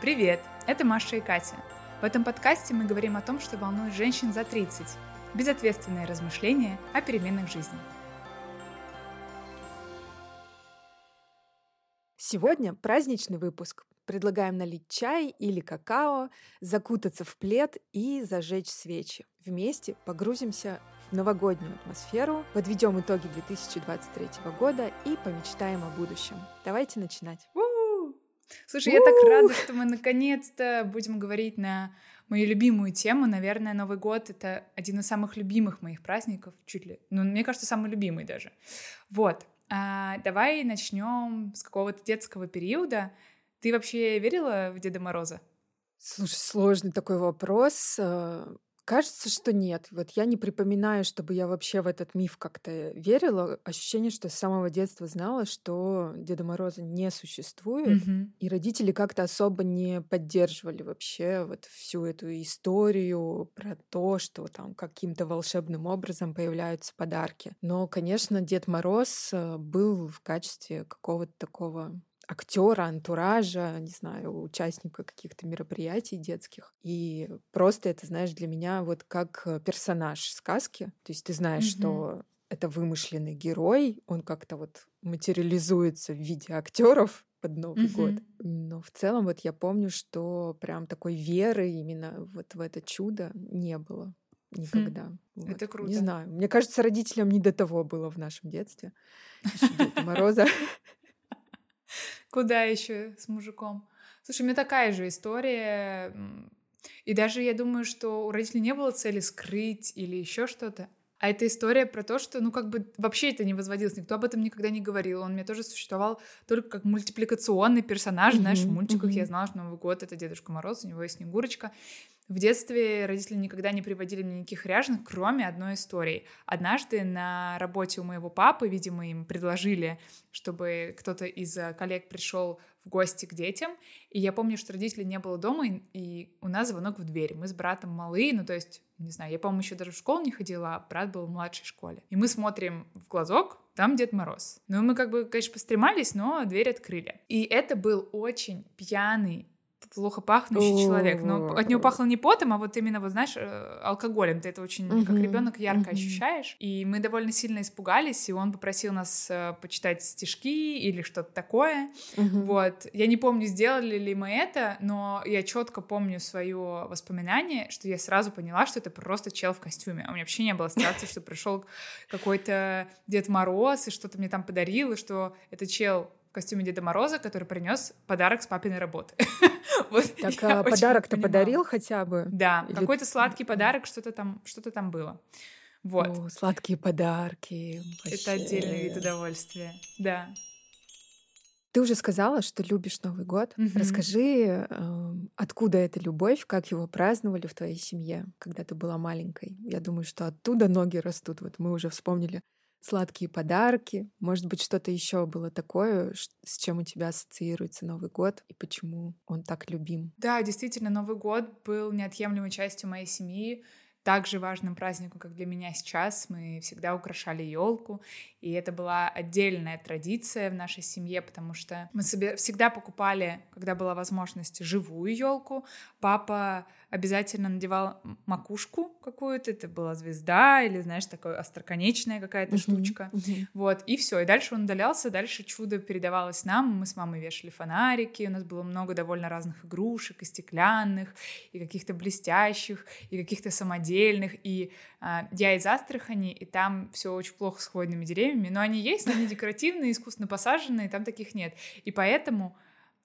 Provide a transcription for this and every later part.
Привет, это Маша и Катя. В этом подкасте мы говорим о том, что волнует женщин за 30. Безответственные размышления о переменах жизни. Сегодня праздничный выпуск. Предлагаем налить чай или какао, закутаться в плед и зажечь свечи. Вместе погрузимся в новогоднюю атмосферу, подведем итоги 2023 года и помечтаем о будущем. Давайте начинать. Слушай, я так рада, что мы наконец-то будем говорить на мою любимую тему. Наверное, Новый год — это один из самых любимых моих праздников, чуть ли. Ну, мне кажется, самый любимый даже. Вот. А, давай начнем с какого-то детского периода. Ты вообще верила в Деда Мороза? Слушай, сложный такой вопрос. Э, кажется, что нет. Вот я не припоминаю, чтобы я вообще в этот миф как-то верила. Ощущение, что с самого детства знала, что Деда Мороза не существует, Мгм. и родители как-то особо не поддерживали вообще вот всю эту историю про то, что там каким-то волшебным образом появляются подарки. Но, конечно, Дед Мороз э, был в качестве какого-то такого актера, антуража, не знаю, участника каких-то мероприятий детских. И просто это, знаешь, для меня вот как э, персонаж сказки. То есть ты знаешь, Мгм. что это вымышленный герой, он как-то вот материализуется в виде актеров под Новый год. Мгм. Но в целом вот я помню, что прям такой веры именно вот в это чудо не было никогда. Вот. Это круто. Не знаю. Мне кажется, родителям не до того было в нашем детстве. Мороза. Куда еще с мужиком? Слушай, у меня такая же история. И даже я думаю, что у родителей не было цели скрыть или еще что-то. А это история про то, что, ну, как бы вообще это не возводилось, никто об этом никогда не говорил. Он мне тоже существовал только как мультипликационный персонаж, знаешь, в мультиках я мгм. знала, что Новый год — это Дедушка Мороз, у него есть Снегурочка. В детстве родители никогда не приводили мне никаких ряженых, кроме одной истории. Однажды на работе у моего папы, видимо, им предложили, чтобы кто-то из э, коллег пришел в гости к детям. И я помню, что родителей не было дома, и- у нас звонок в дверь. Мы с братом малые, ну то есть, не знаю, я, по-моему, еще даже в школу не ходила, а брат был в младшей школе. И мы смотрим в глазок, там Дед Мороз. Ну, мы как бы, конечно, постремались, но дверь открыли. И это был очень пьяный, плохо пахнущий человек. Но от него пахло не потом, а вот именно, вот знаешь, э, алкоголем. Ты это очень, как ребенок, ярко ощущаешь. И мы довольно сильно испугались, и он попросил нас э, почитать стишки или что-то такое. Вот. Я не помню, сделали ли мы это, но я четко помню свое воспоминание, что я сразу поняла, что это просто чел в костюме. У меня вообще не было страха, что пришел какой-то Дед Мороз и что-то мне там подарил, и что это чел костюме Деда Мороза, который принес подарок с папиной работы. Вот Так а подарок-то подарил хотя бы? Да, Или- какой-то сладкий подарок, что-то там, что-то там было. Вот. О, сладкие подарки. Это отдельный вид удовольствия. Да. Ты уже сказала, что любишь Новый год. Мгм. Расскажи, эм, откуда эта любовь, как его праздновали в твоей семье, когда ты была маленькой. Я думаю, что оттуда ноги растут. Вот мы уже вспомнили сладкие подарки. Может быть, что-то еще было такое, с чем у тебя ассоциируется Новый год и почему он так любим. Да, действительно, Новый год был неотъемлемой частью моей семьи, также важным праздником, как для меня сейчас. Мы всегда украшали елку, и это была отдельная традиция в нашей семье, потому что мы себе всегда покупали, когда была возможность, живую елку. Папа обязательно надевал макушку какую-то, это была звезда или, знаешь, такая остроконечная какая-то Мгм, штучка. мгм. Вот, и все. И дальше он удалялся, дальше чудо передавалось нам. Мы с мамой вешали фонарики, у нас было много довольно разных игрушек, и стеклянных, и каких-то блестящих, и каких-то самодельных. И а, я из Астрахани, и там все очень плохо с хвойными деревьями, но они есть, но они декоративные, искусственно посаженные, там таких нет. И поэтому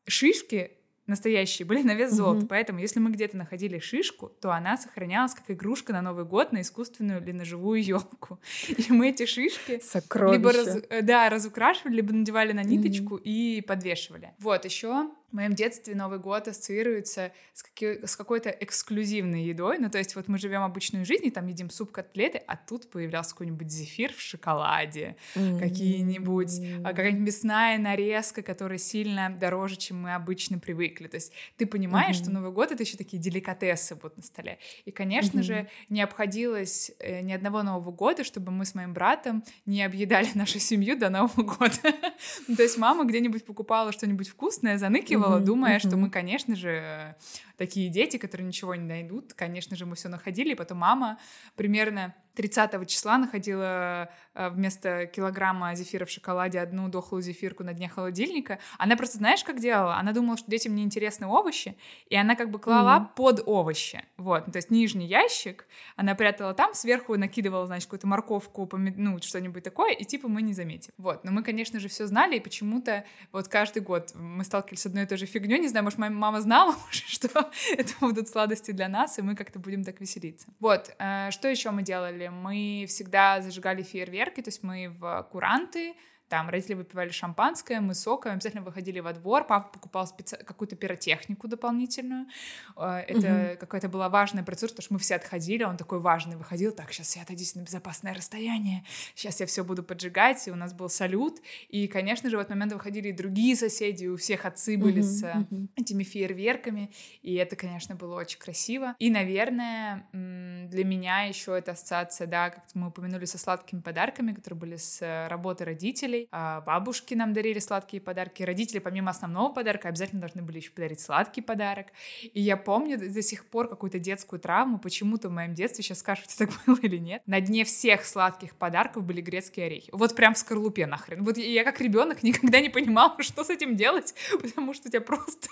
шишки настоящие были на вес золота. Мгм. Поэтому, если мы где-то находили шишку, то она сохранялась как игрушка на Новый год на искусственную или на живую елку. И мы эти шишки Сокровища. либо раз- э, да, разукрашивали, либо надевали на ниточку и подвешивали. Вот, еще в моем детстве Новый год ассоциируется с, каки- с какой-то эксклюзивной едой. Ну, то есть вот мы живем обычную жизнь, и там едим суп, котлеты, а тут появлялся какой-нибудь зефир в шоколаде, какие-нибудь, а, какая-нибудь мясная нарезка, которая сильно дороже, чем мы обычно привыкли. То есть ты понимаешь, что Мгм. Новый год — это еще такие деликатесы будут на столе. И, конечно Мгм. же, не обходилось э, ни одного Нового года, чтобы мы с моим братом не объедали нашу семью до Нового года. Ну, То есть мама где-нибудь покупала что-нибудь вкусное, заныкивала, mm-hmm. думая, mm-hmm. что мы, конечно же, такие дети, которые ничего не найдут. Конечно же, мы все находили, и потом мама примерно 30 числа находила э, вместо килограмма зефира в шоколаде одну дохлую зефирку на дне холодильника. Она просто, знаешь, как делала? Она думала, что детям не интересны овощи, и она как бы клала mm-hmm. под овощи. Вот, ну, то есть нижний ящик она прятала там, сверху накидывала, значит, какую-то морковку, помид... ну, что-нибудь такое, и типа мы не заметим. Вот, но мы, конечно же, все знали, и почему-то вот каждый год мы сталкивались с одной и той же фигней. Не знаю, может, моя мама знала что это будут сладости для нас, и мы как-то будем так веселиться. Вот, э, что еще мы делали? Мы всегда зажигали фейерверки, то есть мы в куранты там родители выпивали шампанское, мы соком, обязательно выходили во двор, папа покупал специ... какую-то пиротехнику дополнительную. Э, это угу. какая-то была важная процедура, потому что мы все отходили, он такой важный выходил, так, сейчас я отойдите на безопасное расстояние, сейчас я все буду поджигать, и у нас был салют, и, конечно же, в этот момент выходили и другие соседи, у всех отцы были угу, с угу. этими фейерверками, и это, конечно, было очень красиво. И, наверное, для меня еще эта ассоциация, да, как мы упомянули, со сладкими подарками, которые были с э, работы родителей, родителей. А бабушки нам дарили сладкие подарки. Родители, помимо основного подарка, обязательно должны были еще подарить сладкий подарок. И я помню до сих пор какую-то детскую травму, почему-то в моем детстве, сейчас скажете, так было или нет, на дне всех сладких подарков были грецкие орехи. Вот прям в скорлупе нахрен. Вот я как ребенок никогда не понимала, что с этим делать, потому что у тебя просто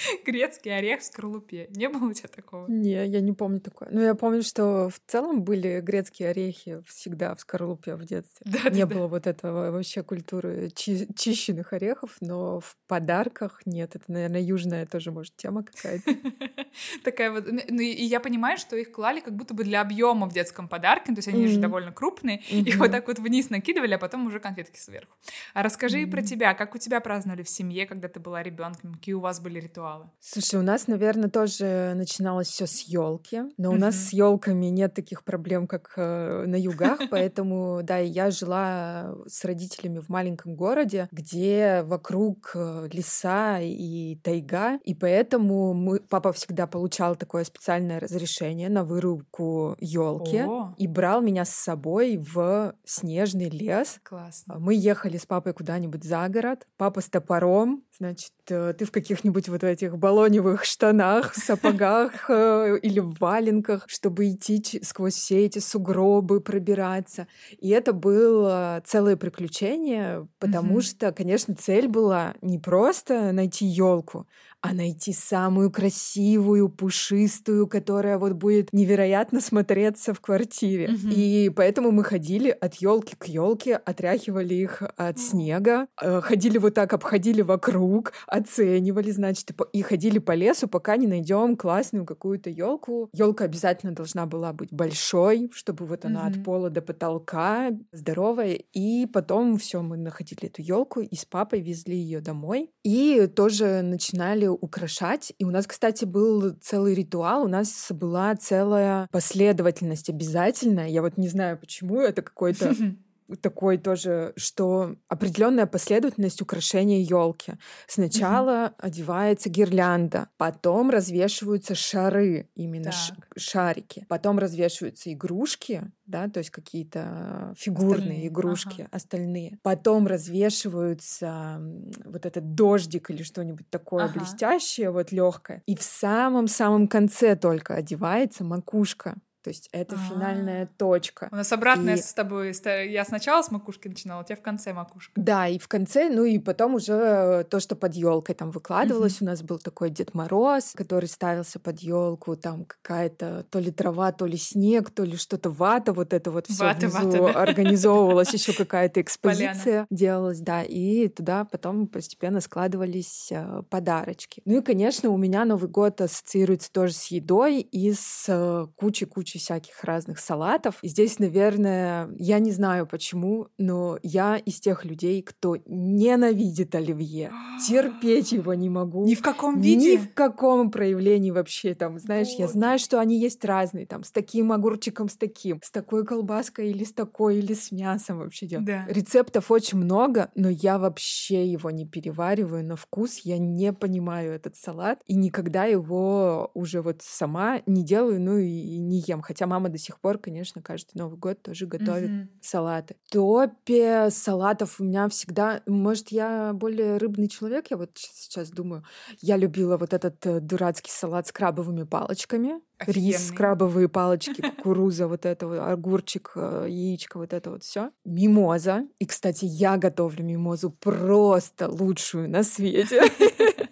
Грецкий орех в скорлупе. Не было у тебя такого? Не, я не помню такое. Но я помню, что в целом были грецкие орехи всегда в скорлупе в детстве. Да, не да, было да. вот этого вообще культуры чи- чищенных орехов, но в подарках нет. Это, наверное, южная тоже, может, тема какая-то. Такая вот. Ну и я понимаю, что их клали как будто бы для объема в детском подарке, то есть они же довольно крупные, их вот так вот вниз накидывали, а потом уже конфетки сверху. А расскажи про тебя, как у тебя праздновали в семье, когда ты была ребенком, какие у вас были ритуалы? Ритуалы? Слушай, у нас, наверное, тоже начиналось все с елки, но у нас с елками нет таких проблем, как э, на югах, поэтому, да, я жила с родителями в маленьком городе, где вокруг э, леса и тайга, и поэтому мы, папа всегда получал такое специальное разрешение на вырубку елки и брал меня с собой в снежный лес. Классно. Мы ехали с папой куда-нибудь за город, папа с топором, значит, э, ты в каких-нибудь вот этих балоневых штанах, сапогах э, или в валенках, чтобы идти сквозь все эти сугробы, пробираться. И это было целое приключение, потому что, конечно, цель была не просто найти елку, а найти самую красивую, пушистую, которая вот будет невероятно смотреться в квартире. Mm-hmm. И поэтому мы ходили от елки к елке, отряхивали их от снега, э, ходили вот так, обходили вокруг, оценивали, значит, и ходили по лесу, пока не найдем классную какую-то елку. Елка обязательно должна была быть большой, чтобы вот она mm-hmm. от пола до потолка здоровая. И потом все, мы находили эту елку и с папой везли ее домой. И тоже начинали украшать. И у нас, кстати, был целый ритуал, у нас была целая последовательность обязательная. Я вот не знаю, почему это какой-то такой тоже, что определенная последовательность украшения елки. Сначала угу. одевается гирлянда, потом развешиваются шары, именно ш- шарики, потом развешиваются игрушки, да, то есть какие-то фигурные остальные. игрушки, ага. остальные. Потом развешиваются вот этот дождик или что-нибудь такое ага. блестящее, вот легкое. И в самом-самом конце только одевается макушка. То есть это А-а-а. финальная точка. У нас обратная и... с тобой. Я сначала с макушки начинала, у тебя в конце макушка. Да, и в конце, ну и потом уже то, что под елкой там выкладывалось. У нас был такой Дед Мороз, который ставился под елку, там какая-то то ли трава, то ли снег, то ли что-то вата, вот это вот все внизу вата, да. организовывалась, еще какая-то экспозиция делалась, да, и туда потом постепенно складывались э, подарочки. Ну и, конечно, у меня Новый год ассоциируется тоже с едой и с э, кучей-кучей кучу всяких разных салатов. И здесь, наверное, я не знаю почему, но я из тех людей, кто ненавидит оливье. Терпеть его не могу. Ни в каком виде? Ни в каком проявлении вообще. Там, знаешь, Боги. я знаю, что они есть разные. Там, с таким огурчиком, с таким. С такой колбаской или с такой, или с мясом вообще делают. Да. Рецептов очень много, но я вообще его не перевариваю на вкус. Я не понимаю этот салат и никогда его уже вот сама не делаю, ну и не ем всем. Хотя мама до сих пор, конечно, каждый Новый год тоже готовит mm-hmm. салаты. В топе салатов у меня всегда... Может, я более рыбный человек, я вот сейчас думаю. Я любила вот этот э, дурацкий салат с крабовыми палочками. Офигенный. Рис, крабовые палочки, кукуруза, вот это огурчик, э, яичко, вот это вот все. Мимоза. И, кстати, я готовлю мимозу просто лучшую на свете.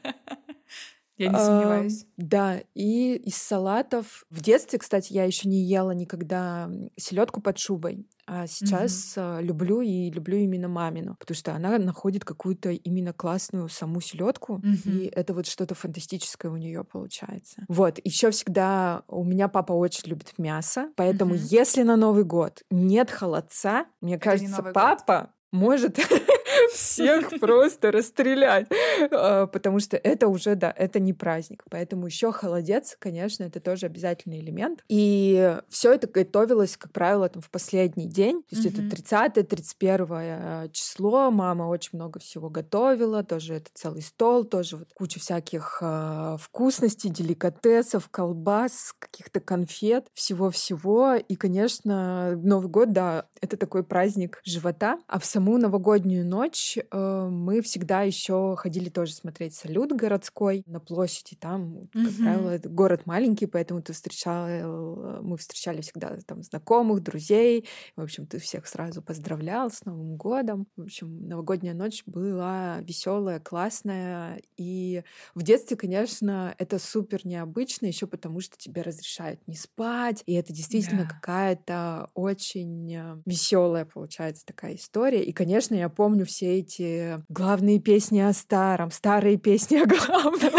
Я не сомневаюсь. Да, и из салатов. В детстве, кстати, я еще не ела никогда селедку под шубой. А сейчас mm-hmm. люблю и люблю именно мамину, потому что она находит какую-то именно классную саму селедку, mm-hmm. и это вот что-то фантастическое у нее получается. Вот, еще всегда у меня папа очень любит мясо, поэтому mm-hmm. если на Новый год нет холодца, мне это кажется, папа год. может всех просто расстрелять, а, потому что это уже, да, это не праздник. Поэтому еще холодец, конечно, это тоже обязательный элемент. И все это готовилось, как правило, там в последний день. То есть это 30-31 число. Мама очень много всего готовила, тоже это целый стол, тоже вот куча всяких э, вкусностей, деликатесов, колбас, каких-то конфет, всего-всего. И, конечно, Новый год, да, это такой праздник живота. А в саму новогоднюю ночь ночь э, мы всегда еще ходили тоже смотреть салют городской на площади. Там, как mm-hmm. правило, это город маленький, поэтому ты встречал, э, мы встречали всегда там знакомых, друзей. В общем, ты всех сразу поздравлял с Новым годом. В общем, новогодняя ночь была веселая, классная. И в детстве, конечно, это супер необычно, еще потому что тебе разрешают не спать. И это действительно yeah. какая-то очень э, веселая, получается, такая история. И, конечно, я помню все все эти главные песни о старом, старые песни о главном,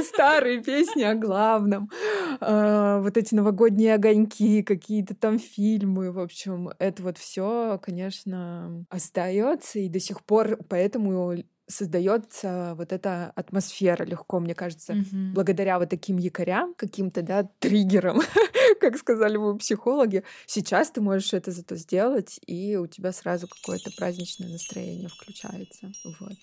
старые песни о главном, а, вот эти новогодние огоньки, какие-то там фильмы, в общем, это вот все, конечно, остается и до сих пор, поэтому создается вот эта атмосфера легко, мне кажется, mm-hmm. благодаря вот таким якорям, каким-то, да, триггерам, как сказали бы психологи. Сейчас ты можешь это зато сделать, и у тебя сразу какое-то праздничное настроение включается. Вот.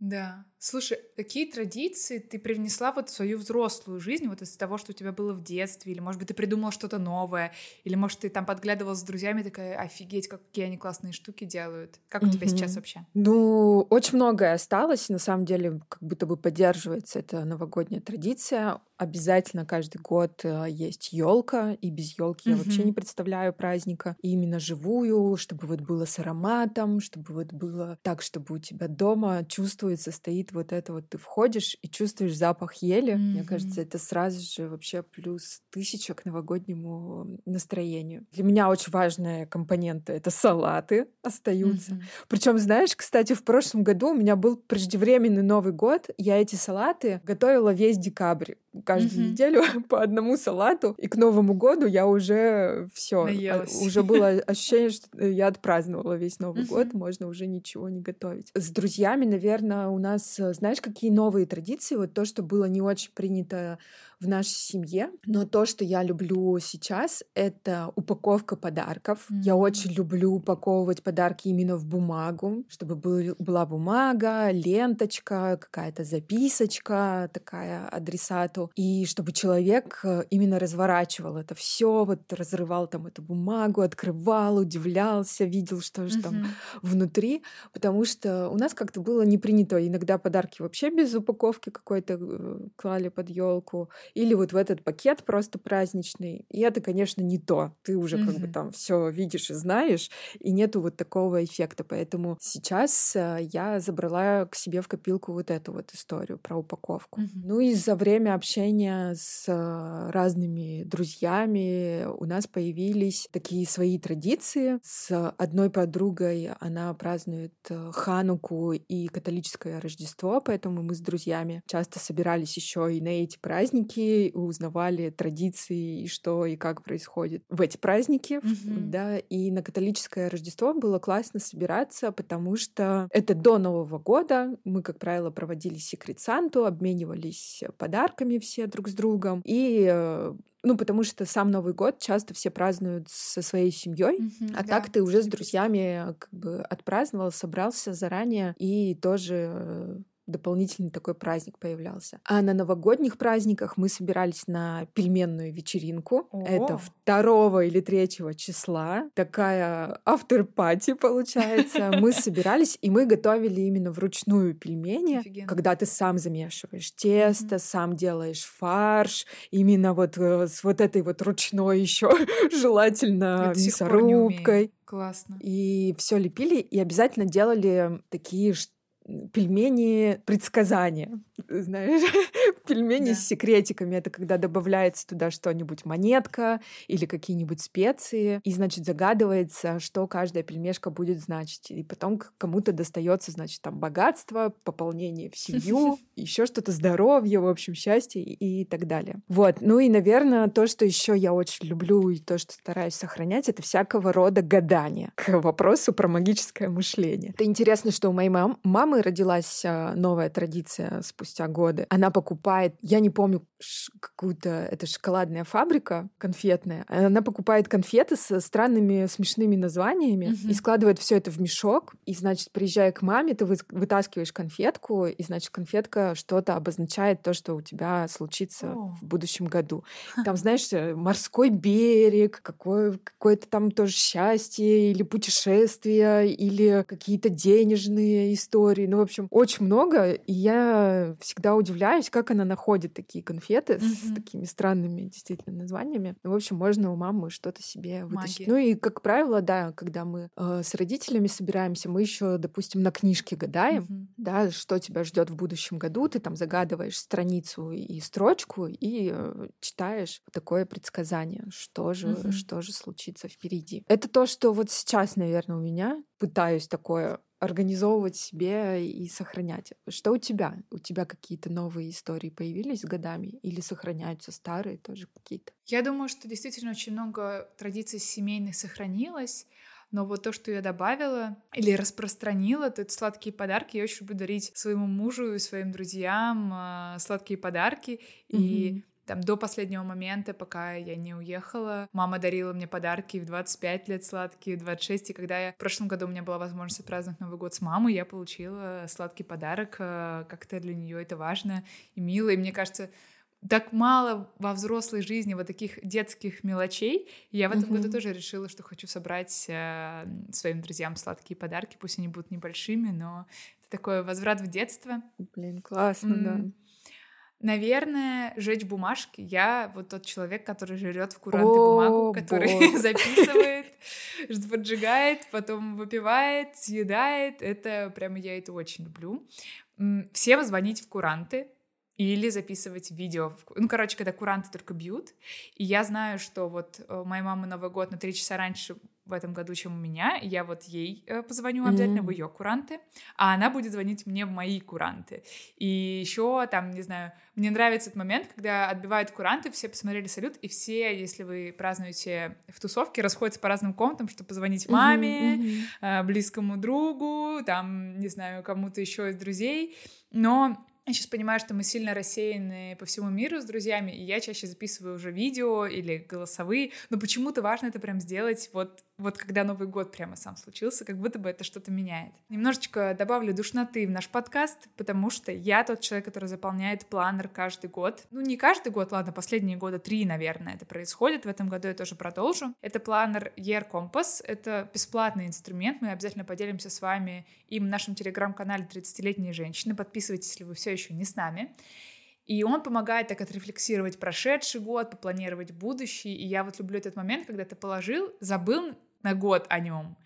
Да. Слушай, какие традиции ты привнесла вот в свою взрослую жизнь, вот из того, что у тебя было в детстве, или, может быть, ты придумала что-то новое, или, может, ты там подглядывала с друзьями, такая, офигеть, какие они классные штуки делают. Как у mm-hmm. тебя сейчас вообще? Ну, очень многое осталось, на самом деле, как будто бы поддерживается эта новогодняя традиция обязательно каждый год э, есть елка, и без елки mm-hmm. я вообще не представляю праздника. И именно живую, чтобы вот было с ароматом, чтобы вот было так, чтобы у тебя дома чувствуется, стоит вот это вот, ты входишь и чувствуешь запах ели. Mm-hmm. Мне кажется, это сразу же вообще плюс тысяча к новогоднему настроению. Для меня очень важная компонента — это салаты остаются. Mm-hmm. Причем, знаешь, кстати, в прошлом году у меня был преждевременный Новый год, я эти салаты готовила весь декабрь каждую mm-hmm. неделю по одному салату, и к Новому году я уже все, а, уже было ощущение, что я отпраздновала весь Новый mm-hmm. год, можно уже ничего не готовить. С друзьями, наверное, у нас, знаешь, какие новые традиции? Вот то, что было не очень принято в нашей семье. Но то, что я люблю сейчас, это упаковка подарков. Mm-hmm. Я очень люблю упаковывать подарки именно в бумагу, чтобы был, была бумага, ленточка, какая-то записочка такая адресату, и чтобы человек э, именно разворачивал это все, вот разрывал там эту бумагу, открывал, удивлялся, видел, что же mm-hmm. там внутри, потому что у нас как-то было не принято иногда подарки вообще без упаковки какой-то э, клали под елку, или вот в этот пакет просто праздничный. И это, конечно, не то. Ты уже mm-hmm. как бы там все видишь и знаешь, и нету вот такого эффекта. Поэтому сейчас э, я забрала к себе в копилку вот эту вот историю про упаковку. Mm-hmm. Ну и за время общения с э, разными друзьями у нас появились такие свои традиции. С одной подругой она празднует э, Хануку и католическое Рождество, поэтому мы с друзьями часто собирались еще и на эти праздники узнавали традиции и что и как происходит в эти праздники, mm-hmm. да, и на католическое Рождество было классно собираться, потому что это до Нового года, мы, как правило, проводили секрет Санту, обменивались подарками все друг с другом, и э, ну, потому что сам Новый год часто все празднуют со своей семьей, mm-hmm, а да. так ты уже с друзьями как бы отпраздновал, собрался заранее и тоже дополнительный такой праздник появлялся. А на новогодних праздниках мы собирались на пельменную вечеринку. О. Это 2 или 3 числа. Такая автор-пати получается. Мы собирались, и мы готовили именно вручную пельмени, Офигенно. когда ты сам замешиваешь тесто, сам делаешь фарш, именно вот э, с вот этой вот ручной еще желательно мясорубкой. Классно. И все лепили, и обязательно делали такие пельмени предсказания, знаешь, пельмени Да. с секретиками. Это когда добавляется туда что-нибудь, монетка или какие-нибудь специи, и, значит, загадывается, что каждая пельмешка будет значить. И потом кому-то достается, значит, там богатство, пополнение в семью, еще что-то, здоровье, в общем, счастье и и так далее. Вот. Ну и, наверное, то, что еще я очень люблю и то, что стараюсь сохранять, это всякого рода гадания. К вопросу про магическое мышление. Это интересно, что у моей мам- мамы родилась а, новая традиция спустя годы. Она покупает, я не помню, какую-то, это шоколадная фабрика конфетная. Она покупает конфеты со странными смешными названиями Мгм. и складывает все это в мешок. И, значит, приезжая к маме, ты вы- вытаскиваешь конфетку, и, значит, конфетка что-то обозначает то, что у тебя случится О. в будущем году. Там, знаешь, э, морской берег, какое, какое-то там тоже счастье, или путешествия, или какие-то денежные истории. Ну, в общем, очень много. И я всегда удивляюсь, как она находит такие конфеты с Мгм. такими странными действительно названиями. Ну, в общем, можно у мамы что-то себе вытащить. Магия. Ну и, как правило, да, когда мы э, с родителями собираемся, мы еще, допустим, на книжке гадаем, Мгм. да, что тебя ждет в будущем году, ты там загадываешь страницу и строчку и э, читаешь такое предсказание, что же, Мгм. что же случится впереди. Это то, что вот сейчас, наверное, у меня пытаюсь такое организовывать себе и сохранять. Что у тебя? У тебя какие-то новые истории появились с годами или сохраняются старые тоже какие-то? Я думаю, что действительно очень много традиций семейных сохранилось, но вот то, что я добавила или распространила, то это сладкие подарки. Я очень люблю дарить своему мужу и своим друзьям а, сладкие подарки. И Мгм. Там до последнего момента, пока я не уехала, мама дарила мне подарки в 25 лет сладкие, в 26. И когда я в прошлом году у меня была возможность отпраздновать Новый год с мамой, я получила сладкий подарок. а, Как-то для нее это важно и мило. И мне кажется, так мало во взрослой жизни вот таких детских мелочей. И я в этом году Мгм. тоже решила, что хочу собрать э, своим друзьям сладкие подарки. Пусть они будут небольшими, но это такой возврат в детство. Блин, классно, да. Наверное, жечь бумажки. Я вот тот человек, который жрет в куранты бумагу, который записывает, поджигает, потом выпивает, съедает. Это прямо я это очень люблю. Всем звонить в куранты или записывать видео. в Ну, короче, когда куранты только бьют. И я знаю, что вот э, у моей мамы Новый год на три часа раньше в этом году, чем у меня. И я вот ей э, позвоню обязательно в Мгм. ее куранты, а она будет звонить мне в мои куранты. И еще там, не знаю, мне нравится этот момент, когда отбивают куранты, все посмотрели салют, и все, если вы празднуете в тусовке, расходятся по разным комнатам, чтобы позвонить маме, э, близкому другу, там, не знаю, кому-то еще из друзей. Но я сейчас понимаю, что мы сильно рассеяны по всему миру с друзьями, и я чаще записываю уже видео или голосовые, но почему-то важно это прям сделать вот, вот когда Новый год прямо сам случился, как будто бы это что-то меняет. Немножечко добавлю душноты в наш подкаст, потому что я тот человек, который заполняет планер каждый год. Ну, не каждый год, ладно, последние года три, наверное, это происходит. В этом году я тоже продолжу. Это планер Year Compass. Это бесплатный инструмент. Мы обязательно поделимся с вами им в нашем телеграм-канале «30-летние женщины». Подписывайтесь, если вы все еще не с нами. И он помогает так отрефлексировать прошедший год, попланировать будущий. И я вот люблю этот момент, когда ты положил, забыл на год о нем.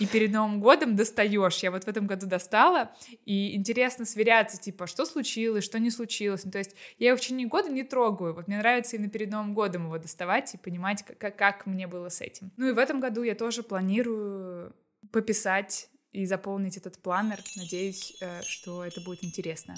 И перед Новым годом достаешь. Я вот в этом году достала. И интересно сверяться, типа, что случилось, что не случилось. Ну, то есть я его в течение года не трогаю. Вот мне нравится именно перед Новым годом его доставать и понимать, как, как мне было с этим. Ну и в этом году я тоже планирую пописать и заполнить этот планер. Надеюсь, э, что это будет интересно.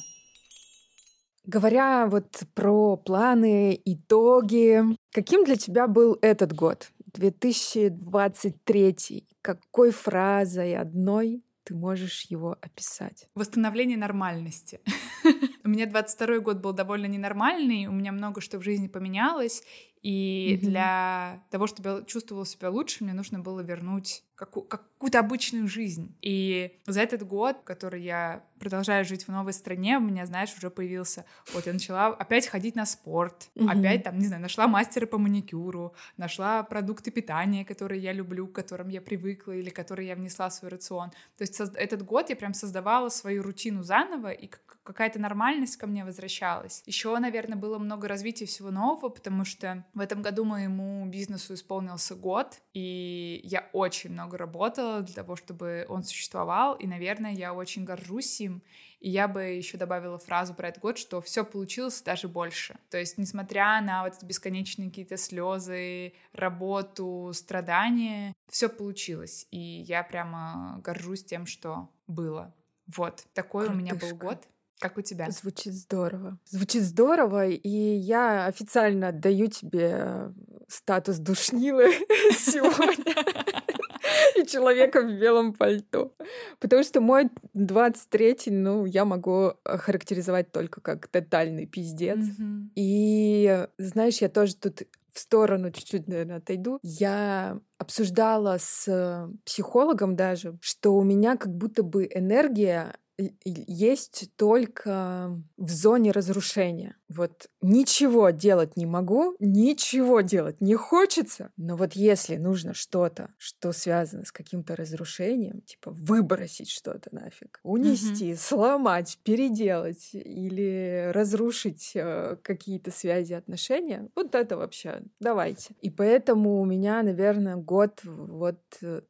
Говоря вот про планы, итоги, каким для тебя был этот год, 2023? Какой фразой одной ты можешь его описать? Восстановление нормальности. У меня 22 год был довольно ненормальный, у меня много что в жизни поменялось, и mm-hmm. для того, чтобы я чувствовала себя лучше, мне нужно было вернуть каку- какую-то обычную жизнь. И за этот год, который я продолжаю жить в новой стране, у меня, знаешь, уже появился... Вот я начала опять ходить на спорт, mm-hmm. опять там, не знаю, нашла мастера по маникюру, нашла продукты питания, которые я люблю, к которым я привыкла или которые я внесла в свой рацион. То есть этот год я прям создавала свою рутину заново, и какая-то нормальность ко мне возвращалась. Еще, наверное, было много развития всего нового, потому что в этом году моему бизнесу исполнился год, и я очень много работала для того, чтобы он существовал, и, наверное, я очень горжусь им. И я бы еще добавила фразу про этот год, что все получилось даже больше. То есть, несмотря на вот бесконечные какие-то слезы, работу, страдания, все получилось. И я прямо горжусь тем, что было. Вот, такой Крутышка. у меня был год. Как у тебя? Звучит здорово. Звучит здорово, и я официально отдаю тебе статус душнилы сегодня и человека в белом пальто. Потому что мой 23-й, ну, я могу характеризовать только как тотальный пиздец. Mm-hmm. И, знаешь, я тоже тут в сторону чуть-чуть, наверное, отойду. Я обсуждала с психологом даже, что у меня как будто бы энергия есть только в зоне разрушения. Вот ничего делать не могу, ничего делать не хочется, но вот если нужно что-то, что связано с каким-то разрушением, типа выбросить что-то нафиг, унести, mm-hmm. сломать, переделать или разрушить э, какие-то связи, отношения, вот это вообще давайте. И поэтому у меня, наверное, год вот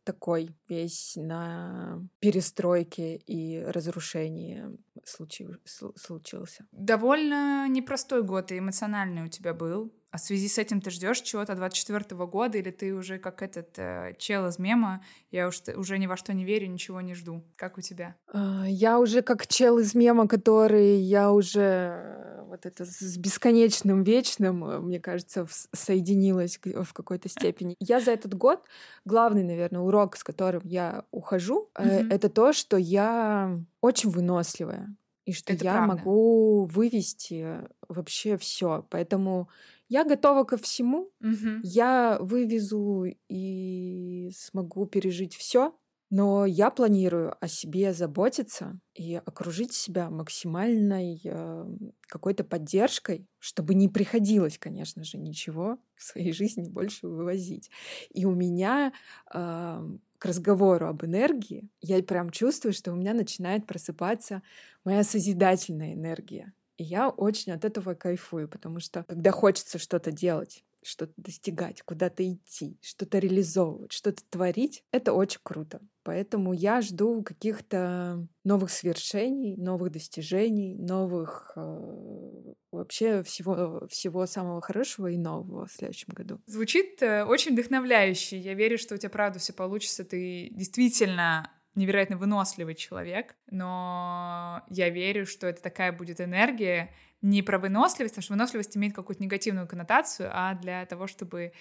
такой весь на перестройке и разрушении случился. Довольно непростой год и эмоциональный у тебя был. А в связи с этим ты ждешь чего-то 24 -го года, или ты уже как этот э, чел из мема, я уж, уже ни во что не верю, ничего не жду. Как у тебя? А, я уже как чел из мема, который я уже вот это с бесконечным, вечным, э, мне кажется, соединилась в какой-то степени. Я за этот год, главный, наверное, урок, с которым я ухожу, mm-hmm. это то, что я очень выносливая и что это я правда. могу вывести вообще все. Поэтому я готова ко всему. Угу. Я вывезу и смогу пережить все. Но я планирую о себе заботиться и окружить себя максимальной э, какой-то поддержкой, чтобы не приходилось, конечно же, ничего в своей жизни больше вывозить. И у меня э, к разговору об энергии я прям чувствую, что у меня начинает просыпаться моя созидательная энергия. И я очень от этого кайфую, потому что когда хочется что-то делать, что-то достигать, куда-то идти, что-то реализовывать, что-то творить, это очень круто. Поэтому я жду каких-то новых свершений, новых достижений, новых э, вообще всего, всего самого хорошего и нового в следующем году. Звучит э, очень вдохновляюще. Я верю, что у тебя правда все получится. Ты действительно невероятно выносливый человек, но я верю, что это такая будет энергия не про выносливость, потому что выносливость имеет какую-то негативную коннотацию, а для того, чтобы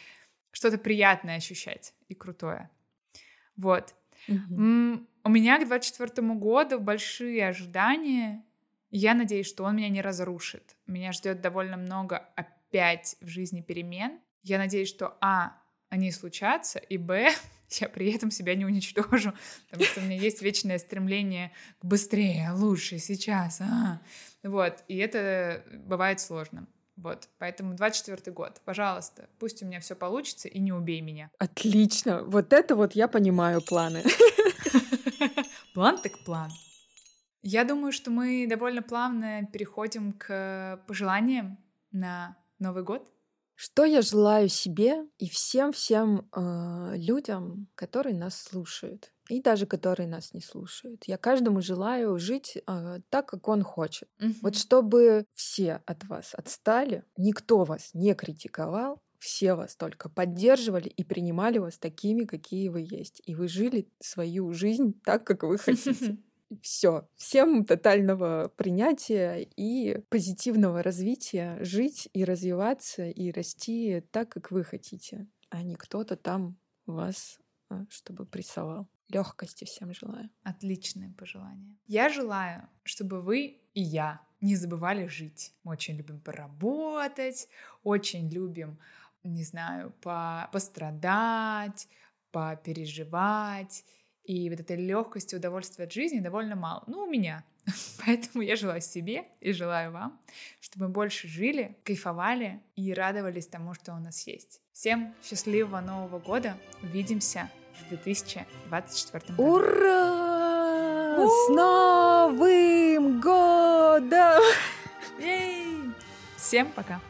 что-то приятное ощущать и крутое. Вот. Mm-hmm. У меня к 24 году большие ожидания. Я надеюсь, что он меня не разрушит. Меня ждет довольно много опять в жизни перемен. Я надеюсь, что А, они случатся, и Б, я при этом себя не уничтожу, потому что у меня есть вечное стремление к быстрее, лучше, сейчас. А. Вот, и это бывает сложным. Вот, поэтому 24 год, пожалуйста, пусть у меня все получится и не убей меня. Отлично, вот это вот я понимаю планы. План так план. Я думаю, что мы довольно плавно переходим к пожеланиям на Новый год. Что я желаю себе и всем-всем э, людям, которые нас слушают, и даже которые нас не слушают. Я каждому желаю жить э, так, как он хочет. Угу. Вот чтобы все от вас отстали, никто вас не критиковал, все вас только поддерживали и принимали вас такими, какие вы есть. И вы жили свою жизнь так, как вы хотите. все. Всем тотального принятия и позитивного развития, жить и развиваться и расти так, как вы хотите, а не кто-то там вас а, чтобы прессовал. Легкости всем желаю. Отличное пожелание. Я желаю, чтобы вы и я не забывали жить. Мы очень любим поработать, очень любим, не знаю, по пострадать, попереживать. И вот этой легкости, удовольствия от жизни довольно мало. Ну, у меня. Поэтому я желаю себе и желаю вам, чтобы мы больше жили, кайфовали и радовались тому, что у нас есть. Всем счастливого Нового года. Увидимся в 2024 году. Ура! С Новым годом! Всем пока!